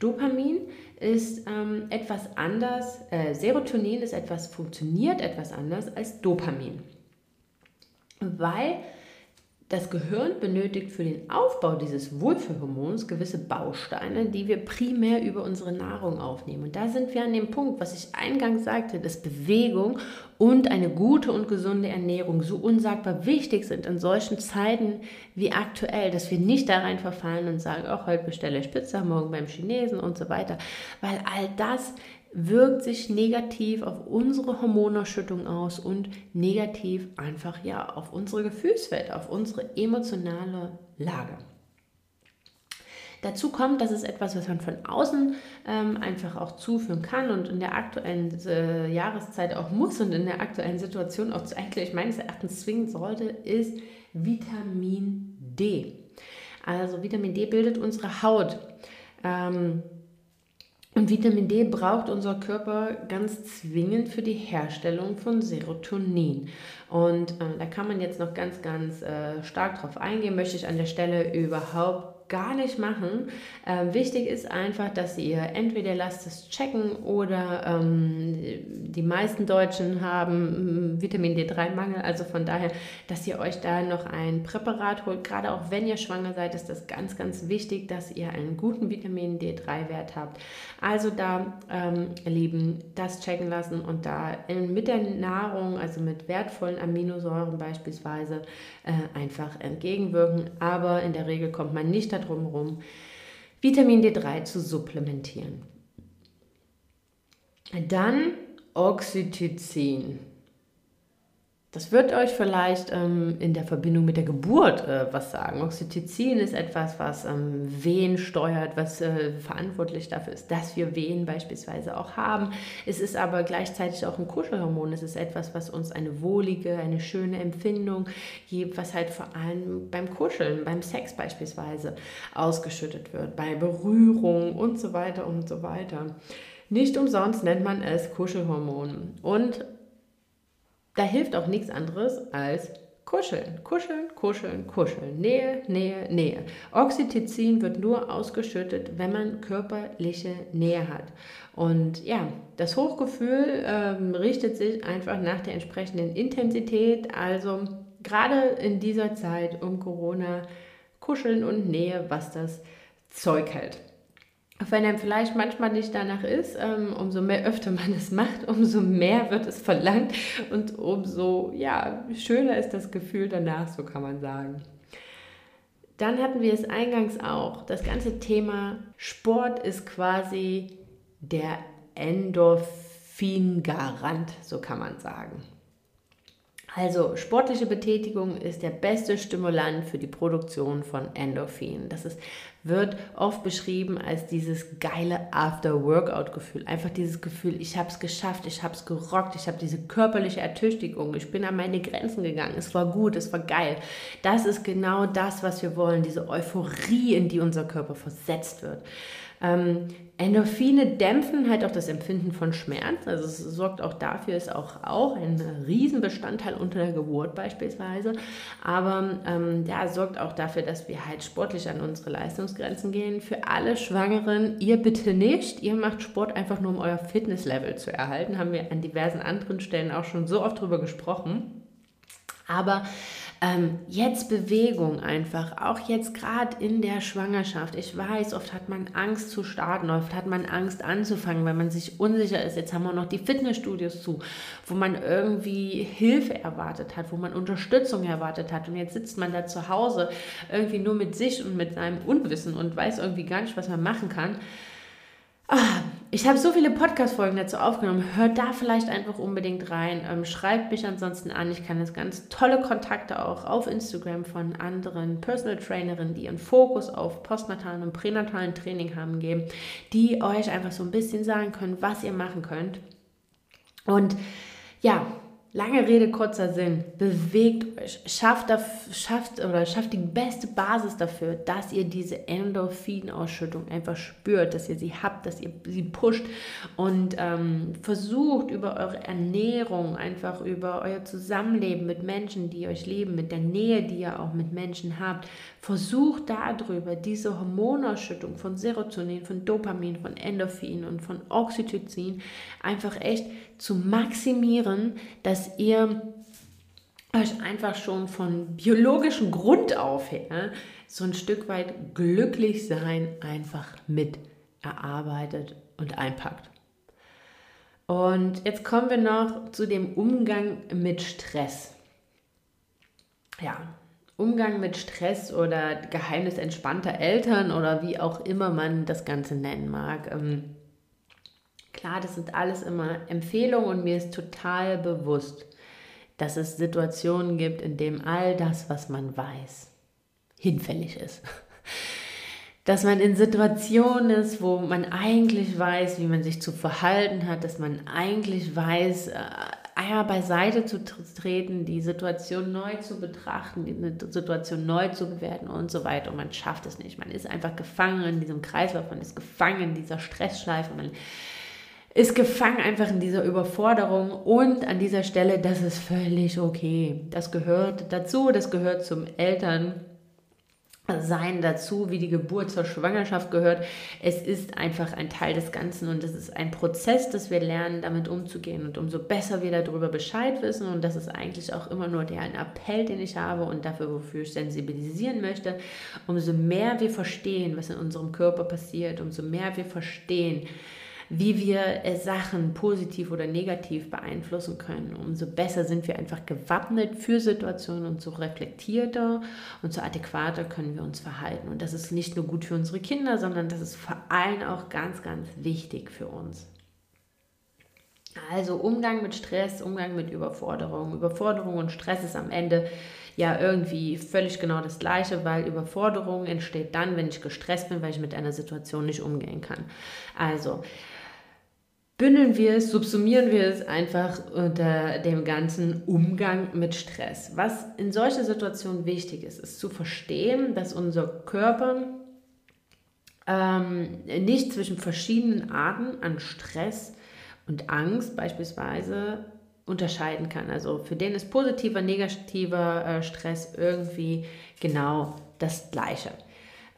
Dopamin ist ähm, etwas anders, äh, Serotonin ist etwas, funktioniert etwas anders als Dopamin. Weil das Gehirn benötigt für den Aufbau dieses Wohlfühlhormons gewisse Bausteine, die wir primär über unsere Nahrung aufnehmen. Und da sind wir an dem Punkt, was ich eingangs sagte, dass Bewegung und eine gute und gesunde Ernährung so unsagbar wichtig sind in solchen Zeiten wie aktuell, dass wir nicht da rein verfallen und sagen, auch heute bestelle ich Pizza, morgen beim Chinesen und so weiter, weil all das wirkt sich negativ auf unsere Hormonausschüttung aus und negativ einfach ja auf unsere Gefühlswelt, auf unsere emotionale Lage. Dazu kommt, das ist etwas, was man von außen ähm, einfach auch zuführen kann und in der aktuellen äh, Jahreszeit auch muss und in der aktuellen Situation auch eigentlich meines Erachtens zwingen sollte, ist Vitamin D. Also Vitamin D bildet unsere Haut. Ähm, und Vitamin D braucht unser Körper ganz zwingend für die Herstellung von Serotonin. Und äh, da kann man jetzt noch ganz, ganz äh, stark drauf eingehen, möchte ich an der Stelle überhaupt gar nicht machen. Ähm, wichtig ist einfach, dass ihr entweder lasst es checken oder ähm, die meisten Deutschen haben hm, Vitamin D3-Mangel. Also von daher, dass ihr euch da noch ein Präparat holt. Gerade auch wenn ihr schwanger seid, ist das ganz, ganz wichtig, dass ihr einen guten Vitamin D3-Wert habt. Also da, ähm, Lieben, das checken lassen und da mit der Nahrung, also mit wertvollen Aminosäuren beispielsweise, äh, einfach entgegenwirken. Aber in der Regel kommt man nicht darum herum, Vitamin D3 zu supplementieren. Dann Oxytocin. Das wird euch vielleicht ähm, in der Verbindung mit der Geburt äh, was sagen. Oxytocin ist etwas, was ähm, Wehen steuert, was äh, verantwortlich dafür ist, dass wir Wehen beispielsweise auch haben. Es ist aber gleichzeitig auch ein Kuschelhormon. Es ist etwas, was uns eine wohlige, eine schöne Empfindung gibt, was halt vor allem beim Kuscheln, beim Sex beispielsweise ausgeschüttet wird, bei Berührung und so weiter und so weiter. Nicht umsonst nennt man es Kuschelhormon. Und da hilft auch nichts anderes als Kuscheln, kuscheln, kuscheln, kuscheln. Nähe, Nähe, Nähe. Oxytocin wird nur ausgeschüttet, wenn man körperliche Nähe hat. Und ja, das Hochgefühl ähm, richtet sich einfach nach der entsprechenden Intensität. Also gerade in dieser Zeit um Corona, Kuscheln und Nähe, was das Zeug hält. Auch wenn einem vielleicht manchmal nicht danach ist, ähm, umso mehr öfter man es macht, (laughs) umso mehr wird es verlangt und umso ja, schöner ist das Gefühl danach, so kann man sagen. Dann hatten wir es eingangs auch. Das ganze Thema Sport ist quasi der Endorphin-Garant, so kann man sagen. Also sportliche Betätigung ist der beste Stimulant für die Produktion von Endorphin. Das ist, wird oft beschrieben als dieses geile After-Workout-Gefühl. Einfach dieses Gefühl, ich habe es geschafft, ich habe es gerockt, ich habe diese körperliche Ertüchtigung, ich bin an meine Grenzen gegangen, es war gut, es war geil. Das ist genau das, was wir wollen, diese Euphorie, in die unser Körper versetzt wird. Ähm, Endorphine dämpfen halt auch das Empfinden von Schmerz. Also es sorgt auch dafür, ist auch, auch ein Riesenbestandteil unter der Geburt beispielsweise. Aber ähm, ja, sorgt auch dafür, dass wir halt sportlich an unsere Leistungsgrenzen gehen. Für alle Schwangeren, ihr bitte nicht. Ihr macht Sport einfach nur, um euer Fitnesslevel zu erhalten. Haben wir an diversen anderen Stellen auch schon so oft drüber gesprochen. Aber ähm, jetzt Bewegung einfach, auch jetzt gerade in der Schwangerschaft. Ich weiß, oft hat man Angst zu starten, oft hat man Angst anzufangen, weil man sich unsicher ist. Jetzt haben wir noch die Fitnessstudios zu, wo man irgendwie Hilfe erwartet hat, wo man Unterstützung erwartet hat. Und jetzt sitzt man da zu Hause irgendwie nur mit sich und mit seinem Unwissen und weiß irgendwie gar nicht, was man machen kann. Ah, ich habe so viele Podcast-Folgen dazu aufgenommen. Hört da vielleicht einfach unbedingt rein. Ähm, schreibt mich ansonsten an. Ich kann jetzt ganz tolle Kontakte auch auf Instagram von anderen Personal Trainerinnen, die ihren Fokus auf postnatalen und pränatalen Training haben, geben, die euch einfach so ein bisschen sagen können, was ihr machen könnt. Und ja, Lange Rede, kurzer Sinn. Bewegt euch. Schafft, schafft, oder schafft die beste Basis dafür, dass ihr diese Endorphinausschüttung einfach spürt, dass ihr sie habt, dass ihr sie pusht und ähm, versucht über eure Ernährung, einfach über euer Zusammenleben mit Menschen, die euch lieben, mit der Nähe, die ihr auch mit Menschen habt, versucht darüber diese Hormonausschüttung von Serotonin, von Dopamin, von Endorphin und von Oxytocin einfach echt zu maximieren, dass ihr euch einfach schon von biologischem Grund auf her so ein Stück weit glücklich sein einfach mit erarbeitet und einpackt. Und jetzt kommen wir noch zu dem Umgang mit Stress. Ja, Umgang mit Stress oder Geheimnis entspannter Eltern oder wie auch immer man das Ganze nennen mag. Ähm, Klar, das sind alles immer Empfehlungen und mir ist total bewusst, dass es Situationen gibt, in denen all das, was man weiß, hinfällig ist. dass man in Situationen ist, wo man eigentlich weiß, wie man sich zu verhalten hat, dass man eigentlich weiß, äh, Eier beiseite zu treten, die Situation neu zu betrachten, die Situation neu zu bewerten und so weiter. Und man schafft es nicht. Man ist einfach gefangen in diesem Kreislauf, man ist gefangen in dieser Stressschleife, man ist gefangen einfach in dieser Überforderung und an dieser Stelle, das ist völlig okay. Das gehört dazu, das gehört zum Eltern sein dazu, wie die Geburt zur Schwangerschaft gehört. Es ist einfach ein Teil des Ganzen und es ist ein Prozess, dass wir lernen, damit umzugehen. Und umso besser wir darüber Bescheid wissen, und das ist eigentlich auch immer nur der Appell, den ich habe und dafür, wofür ich sensibilisieren möchte, umso mehr wir verstehen, was in unserem Körper passiert, umso mehr wir verstehen, wie wir äh, Sachen positiv oder negativ beeinflussen können. Umso besser sind wir einfach gewappnet für Situationen und so reflektierter und so adäquater können wir uns verhalten. Und das ist nicht nur gut für unsere Kinder, sondern das ist vor allem auch ganz, ganz wichtig für uns. Also Umgang mit Stress, Umgang mit Überforderung. Überforderung und Stress ist am Ende ja irgendwie völlig genau das Gleiche, weil Überforderung entsteht dann, wenn ich gestresst bin, weil ich mit einer Situation nicht umgehen kann. Also bündeln wir es, subsumieren wir es einfach unter dem ganzen Umgang mit Stress. Was in solchen Situationen wichtig ist, ist zu verstehen, dass unser Körper ähm, nicht zwischen verschiedenen Arten an Stress und Angst beispielsweise unterscheiden kann. Also für den ist positiver, negativer äh, Stress irgendwie genau das gleiche.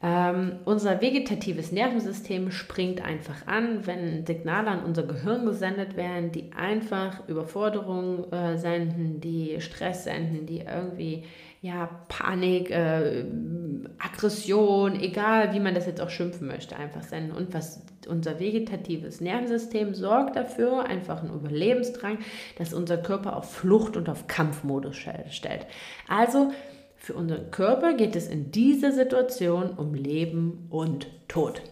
Ähm, unser vegetatives Nervensystem springt einfach an, wenn Signale an unser Gehirn gesendet werden, die einfach Überforderung äh, senden, die Stress senden, die irgendwie ja Panik, äh, Aggression, egal wie man das jetzt auch schimpfen möchte, einfach senden. Und was unser vegetatives Nervensystem sorgt dafür, einfach ein Überlebensdrang, dass unser Körper auf Flucht und auf Kampfmodus stellt. Also für unseren Körper geht es in dieser Situation um Leben und Tod.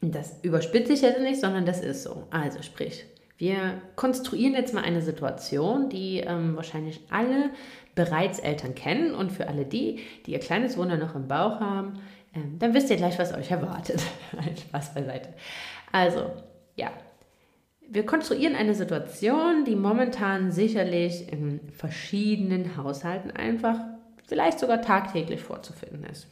Das überspitze ich jetzt nicht, sondern das ist so. Also sprich, wir konstruieren jetzt mal eine Situation, die ähm, wahrscheinlich alle bereits Eltern kennen und für alle die, die ihr kleines Wunder noch im Bauch haben, ähm, dann wisst ihr gleich, was euch erwartet. (laughs) Spaß beiseite. Also, ja. Wir konstruieren eine Situation, die momentan sicherlich in verschiedenen Haushalten einfach vielleicht sogar tagtäglich vorzufinden ist.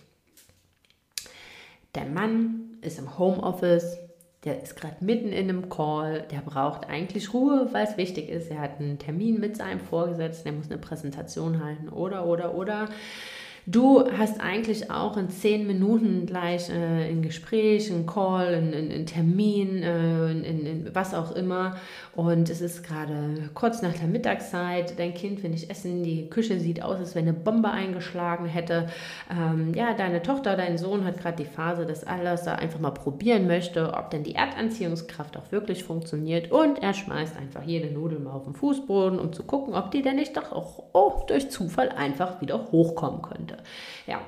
Der Mann ist im Homeoffice, der ist gerade mitten in einem Call, der braucht eigentlich Ruhe, weil es wichtig ist. Er hat einen Termin mit seinem Vorgesetzten, er muss eine Präsentation halten oder, oder, oder. Du hast eigentlich auch in zehn Minuten gleich äh, ein Gespräch, ein Call, ein, Termin, äh, in, in, was auch immer. Und es ist gerade kurz nach der Mittagszeit. Dein Kind will nicht essen. Die Küche sieht aus, als wenn eine Bombe eingeschlagen hätte. Ähm, ja, deine Tochter, dein Sohn hat gerade die Phase, dass alles da einfach mal probieren möchte, ob denn die Erdanziehungskraft auch wirklich funktioniert. Und er schmeißt einfach jede Nudel mal auf den Fußboden, um zu gucken, ob die denn nicht doch auch oh, durch Zufall einfach wieder hochkommen könnte könnte. Ja.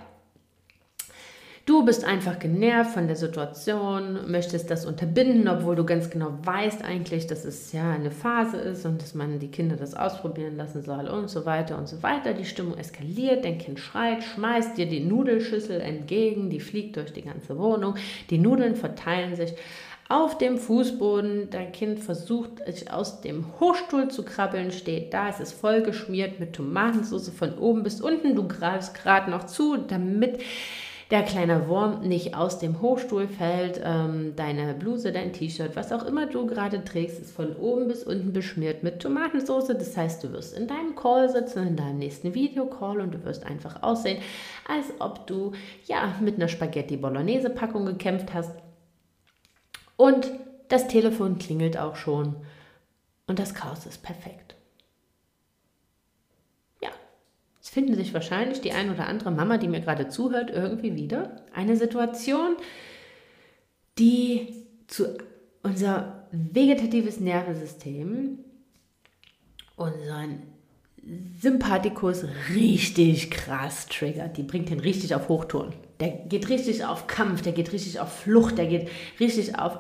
Du bist einfach genervt von der Situation, möchtest das unterbinden, obwohl du ganz genau weißt eigentlich, dass es ja eine Phase ist und dass man die Kinder das ausprobieren lassen soll und so weiter und so weiter. Die Stimmung eskaliert, dein Kind schreit, schmeißt dir die Nudelschüssel entgegen, die fliegt durch die ganze Wohnung, die Nudeln verteilen sich auf dem Fußboden. Dein Kind versucht, sich aus dem Hochstuhl zu krabbeln, steht da, es ist voll geschmiert mit Tomatensauce von oben bis unten. Du greifst gerade noch zu, damit der kleine Wurm nicht aus dem Hochstuhl fällt. Ähm, deine Bluse, dein T-Shirt, was auch immer du gerade trägst, ist von oben bis unten beschmiert mit Tomatensauce. Das heißt, du wirst in deinem Call sitzen, in deinem nächsten Videocall und du wirst einfach aussehen, als ob du ja mit einer Spaghetti Bolognese Packung gekämpft hast und das Telefon klingelt auch schon und das Chaos ist perfekt. Ja, es finden sich wahrscheinlich die ein oder andere Mama, die mir gerade zuhört, irgendwie wieder. Eine Situation, die zu unser vegetatives Nervensystem, unseren Sympathikus richtig krass triggert. Die bringt den richtig auf Hochtouren. Der geht richtig auf Kampf, der geht richtig auf Flucht, der geht richtig auf,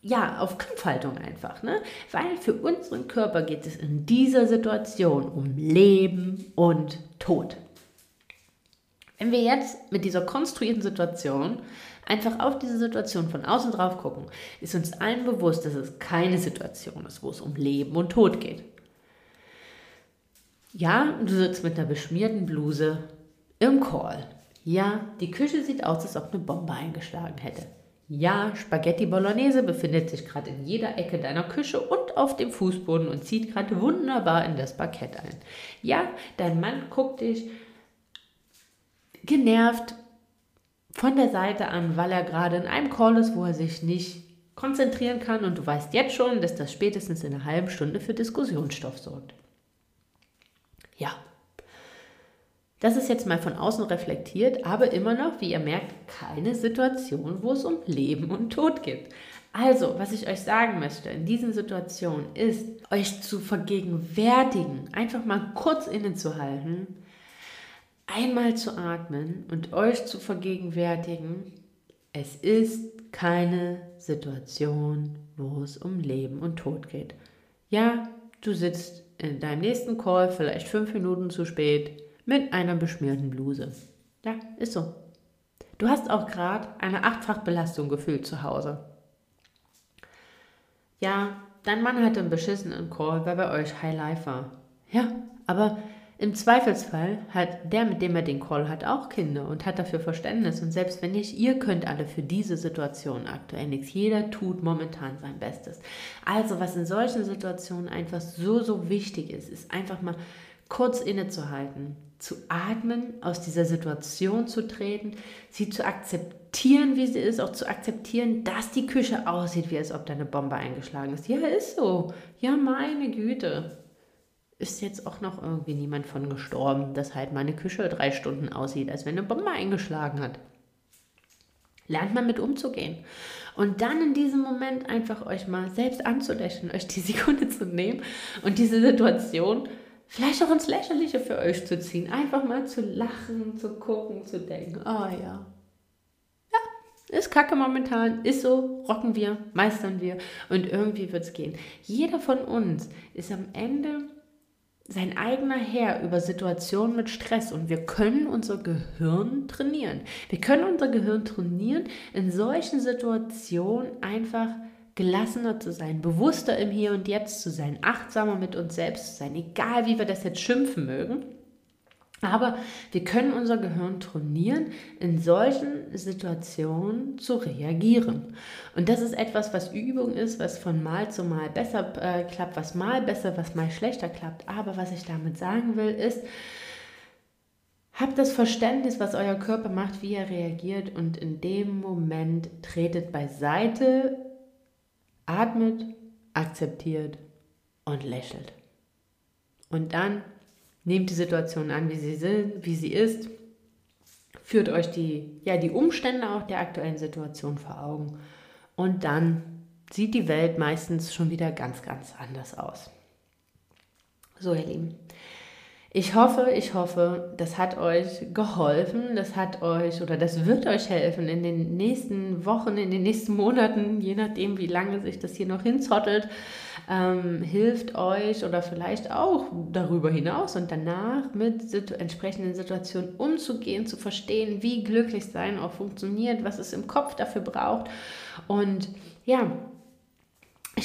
ja, auf Kampfhaltung einfach. Ne? Weil für unseren Körper geht es in dieser Situation um Leben und Tod. Wenn wir jetzt mit dieser konstruierten Situation einfach auf diese Situation von außen drauf gucken, ist uns allen bewusst, dass es keine Situation ist, wo es um Leben und Tod geht. Ja, du sitzt mit einer beschmierten Bluse im Call. Ja, die Küche sieht aus, als ob eine Bombe eingeschlagen hätte. Ja, Spaghetti Bolognese befindet sich gerade in jeder Ecke deiner Küche und auf dem Fußboden und zieht gerade wunderbar in das Parkett ein. Ja, dein Mann guckt dich genervt von der Seite an, weil er gerade in einem Call ist, wo er sich nicht konzentrieren kann und du weißt jetzt schon, dass das spätestens in einer halben Stunde für Diskussionsstoff sorgt. Ja, das ist jetzt mal von außen reflektiert, aber immer noch, wie ihr merkt, keine Situation, wo es um Leben und Tod geht. Also, was ich euch sagen möchte in diesen Situationen ist, euch zu vergegenwärtigen, einfach mal kurz innezuhalten, einmal zu atmen und euch zu vergegenwärtigen, es ist keine Situation, wo es um Leben und Tod geht. Ja, du sitzt in deinem nächsten Call vielleicht fünf Minuten zu spät mit einer beschmierten Bluse. Ja, ist so. Du hast auch gerade eine Achtfachbelastung gefühlt zu Hause. Ja, dein Mann hatte einen beschissenen Call, weil bei euch High Life war. Ja, aber im Zweifelsfall hat der, mit dem er den Call hat, auch Kinder und hat dafür Verständnis. Und selbst wenn nicht, ihr könnt alle für diese Situation aktuell nichts. Jeder tut momentan sein Bestes. Also, was in solchen Situationen einfach so, so wichtig ist, ist einfach mal kurz innezuhalten, zu atmen, aus dieser Situation zu treten, sie zu akzeptieren, wie sie ist, auch zu akzeptieren, dass die Küche aussieht, wie als ob da eine Bombe eingeschlagen ist. Ja, ist so. Ja, meine Güte. Ist jetzt auch noch irgendwie niemand von gestorben, dass halt meine Küche drei Stunden aussieht, als wenn eine Bombe eingeschlagen hat. Lernt mal mit umzugehen. Und dann in diesem Moment einfach euch mal selbst anzulächeln, euch die Sekunde zu nehmen und diese Situation vielleicht auch ins Lächerliche für euch zu ziehen. Einfach mal zu lachen, zu gucken, zu denken, oh ja. Ja, ist kacke momentan, ist so, rocken wir, meistern wir und irgendwie wird es gehen. Jeder von uns ist am Ende sein eigener Herr über Situationen mit Stress und wir können unser Gehirn trainieren. Wir können unser Gehirn trainieren, in solchen Situationen einfach gelassener zu sein, bewusster im Hier und Jetzt zu sein, achtsamer mit uns selbst zu sein, egal wie wir das jetzt schimpfen mögen. Aber wir können unser Gehirn trainieren, in solchen Situationen zu reagieren. Und das ist etwas, was Übung ist, was von Mal zu Mal besser äh, klappt, was mal besser, was mal schlechter klappt. Aber was ich damit sagen will, ist, Habt das Verständnis, was euer Körper macht, wie er reagiert und in dem Moment tretet beiseite, atmet, akzeptiert und lächelt. Und dann nehmt die Situation an, wie sie sind, wie sie ist, führt euch die, ja, die Umstände auch der aktuellen Situation vor Augen. Und dann sieht die Welt meistens schon wieder ganz, ganz anders aus. So, ihr Lieben, ich hoffe, ich hoffe, das hat euch geholfen, das hat euch oder das wird euch helfen in den nächsten Wochen, in den nächsten Monaten, je nachdem, wie lange sich das hier noch hinzottelt, ähm, hilft euch oder vielleicht auch darüber hinaus und danach mit situ entsprechenden Situationen umzugehen, zu verstehen, wie glücklich sein auch funktioniert, was es im Kopf dafür braucht. Und ja,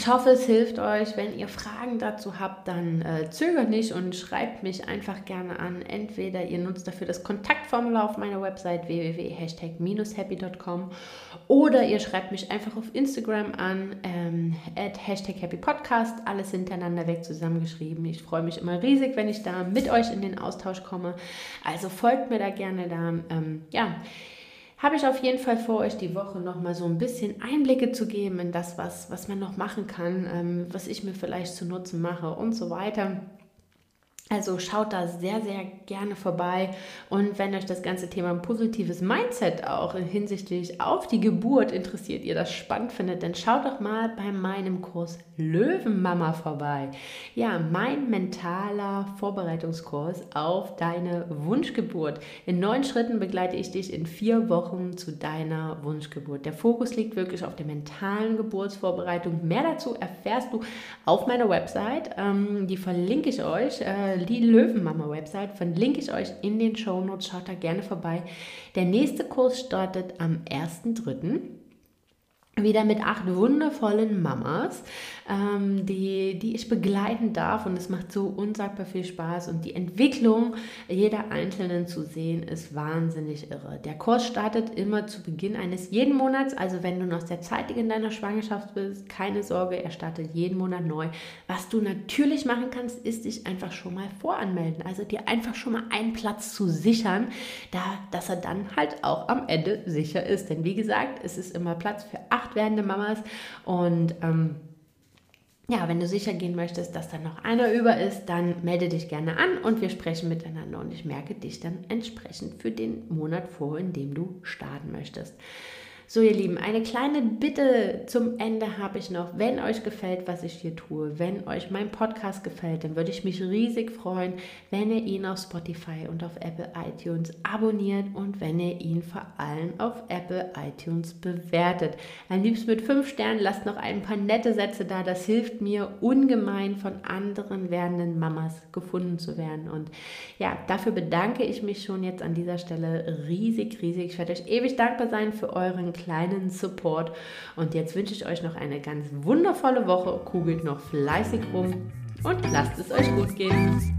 ich hoffe, es hilft euch. Wenn ihr Fragen dazu habt, dann äh, zögert nicht und schreibt mich einfach gerne an. Entweder ihr nutzt dafür das Kontaktformular auf meiner Website www.hashtag-happy.com oder ihr schreibt mich einfach auf Instagram an, ähm, at Hashtag Happy Podcast, alles hintereinander weg zusammengeschrieben. Ich freue mich immer riesig, wenn ich da mit euch in den Austausch komme. Also folgt mir da gerne da. Ähm, ja, habe ich auf jeden Fall vor, euch die Woche noch mal so ein bisschen Einblicke zu geben in das, was, was man noch machen kann, ähm, was ich mir vielleicht zu Nutzen mache und so weiter. Also schaut da sehr, sehr gerne vorbei. Und wenn euch das ganze Thema positives Mindset auch hinsichtlich auf die Geburt interessiert, ihr das spannend findet, dann schaut doch mal bei meinem Kurs Löwenmama vorbei. Ja, mein mentaler Vorbereitungskurs auf deine Wunschgeburt. In neun Schritten begleite ich dich in vier Wochen zu deiner Wunschgeburt. Der Fokus liegt wirklich auf der mentalen Geburtsvorbereitung. Mehr dazu erfährst du auf meiner Website. Ähm, die verlinke ich euch. Die Löwenmama-Website verlinke ich euch in den Show Notes. Schaut da gerne vorbei. Der nächste Kurs startet am 1.3 wieder mit acht wundervollen Mamas, ähm, die, die ich begleiten darf. Und es macht so unsagbar viel Spaß. Und die Entwicklung jeder Einzelnen zu sehen, ist wahnsinnig irre. Der Kurs startet immer zu Beginn eines jeden Monats. Also wenn du noch sehr zeitig in deiner Schwangerschaft bist, keine Sorge, er startet jeden Monat neu. Was du natürlich machen kannst, ist dich einfach schon mal voranmelden. Also dir einfach schon mal einen Platz zu sichern, da, dass er dann halt auch am Ende sicher ist. Denn wie gesagt, es ist immer Platz für acht werdende Mamas und ähm, ja, wenn du sicher gehen möchtest, dass da noch einer über ist, dann melde dich gerne an und wir sprechen miteinander und ich merke dich dann entsprechend für den Monat vor, in dem du starten möchtest. So, ihr Lieben, eine kleine Bitte zum Ende habe ich noch. Wenn euch gefällt, was ich hier tue, wenn euch mein Podcast gefällt, dann würde ich mich riesig freuen, wenn ihr ihn auf Spotify und auf Apple iTunes abonniert und wenn ihr ihn vor allem auf Apple iTunes bewertet. Am liebsten mit fünf Sternen, lasst noch ein paar nette Sätze da. Das hilft mir ungemein von anderen werdenden Mamas gefunden zu werden. Und ja, dafür bedanke ich mich schon jetzt an dieser Stelle riesig, riesig. Ich werde euch ewig dankbar sein für euren kleinen Support. Und jetzt wünsche ich euch noch eine ganz wundervolle Woche. Kugelt noch fleißig rum und lasst es euch gut gehen.